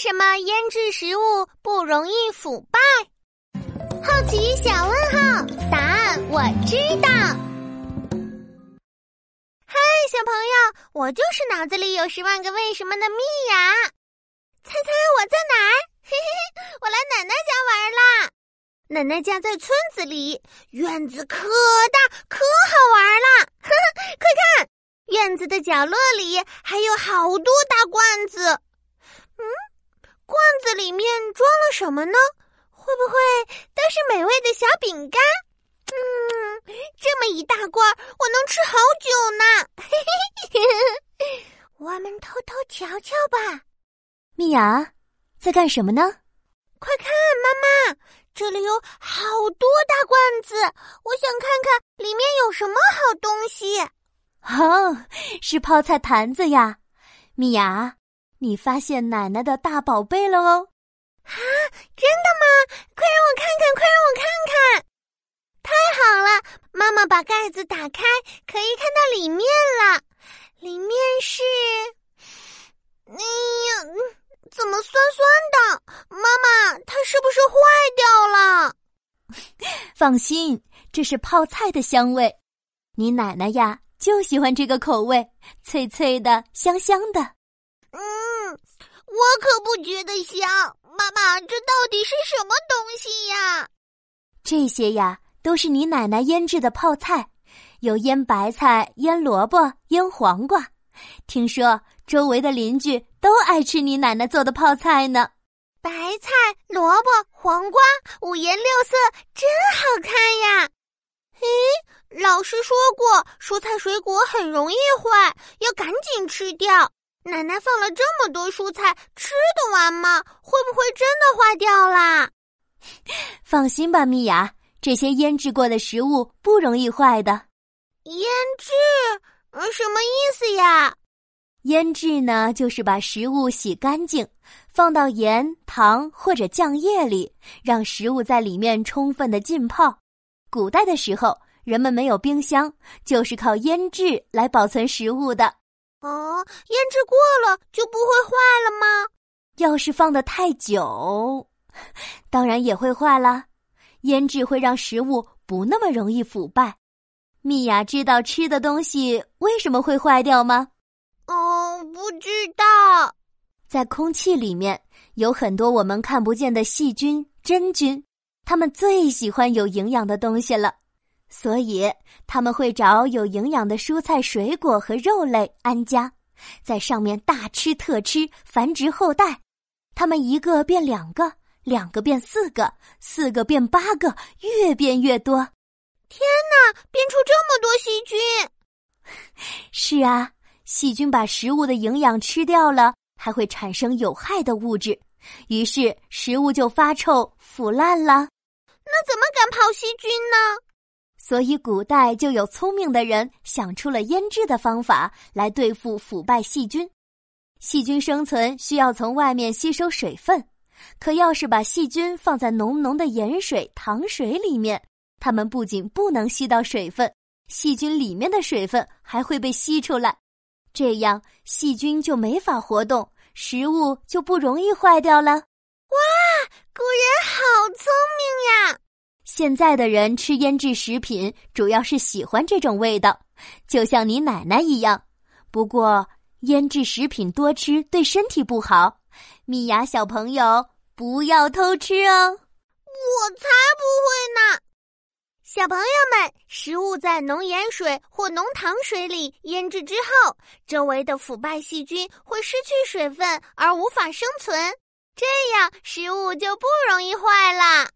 什么腌制食物不容易腐败？好奇小问号，答案我知道。嗨，小朋友，我就是脑子里有十万个为什么的蜜雅。猜猜我在哪儿？嘿嘿嘿，我来奶奶家玩啦！奶奶家在村子里，院子可大可好玩啦！呵呵，快看，院子的角落里还有好多大罐子。嗯，罐子里面装了什么呢？会不会都是美味的小饼干？嗯，这么一大罐，我能吃好久呢！嘿嘿嘿，我们偷偷瞧瞧吧。蜜雅，在干什么呢？快看，妈妈，这里有好多大罐子，我想看看里面有什么好东西。哦，是泡菜坛子呀，蜜雅，你发现奶奶的大宝贝了哦！啊，真的吗？快让我看看，快让我看看！太好了，妈妈把盖子打开，可以看到里面了。里面是，哎呀，怎么酸酸的？妈妈，它是不是坏掉了？放心，这是泡菜的香味。你奶奶呀，就喜欢这个口味，脆脆的，香香的。嗯，觉得香。妈妈，这到底是什么东西呀？这些呀，都是你奶奶腌制的泡菜，有腌白菜、腌萝卜、腌黄瓜。听说周围的邻居都爱吃你奶奶做的泡菜呢。白菜、萝卜、黄瓜，五颜六色，真好看呀！咦，老师说过，蔬菜水果很容易坏，要赶紧吃掉。奶奶放了这么多蔬菜，吃得完吗？会不会真的坏掉啦？放心吧，米娅，这些腌制过的食物不容易坏的。腌制？什么意思呀？腌制呢，就是把食物洗干净，放到盐、糖或者酱液里，让食物在里面充分的浸泡。古代的时候，人们没有冰箱，就是靠腌制来保存食物的。哦，腌制过了就不会坏了吗？要是放的太久，当然也会坏了。腌制会让食物不那么容易腐败。蜜雅知道吃的东西为什么会坏掉吗？哦，不知道。在空气里面有很多我们看不见的细菌、真菌，它们最喜欢有营养的东西了。所以他们会找有营养的蔬菜、水果和肉类安家，在上面大吃特吃，繁殖后代。它们一个变两个，两个变四个，四个变八个，越变越多。天哪，变出这么多细菌！是啊，细菌把食物的营养吃掉了，还会产生有害的物质，于是食物就发臭、腐烂了。那怎么赶跑细菌呢？所以，古代就有聪明的人想出了腌制的方法来对付腐败细菌。细菌生存需要从外面吸收水分，可要是把细菌放在浓浓的盐水、糖水里面，它们不仅不能吸到水分，细菌里面的水分还会被吸出来，这样细菌就没法活动，食物就不容易坏掉了。哇，古人好聪明呀！现在的人吃腌制食品，主要是喜欢这种味道，就像你奶奶一样。不过，腌制食品多吃对身体不好。米娅小朋友，不要偷吃哦！我才不会呢！小朋友们，食物在浓盐水或浓糖水里腌制之后，周围的腐败细菌会失去水分而无法生存，这样食物就不容易坏了。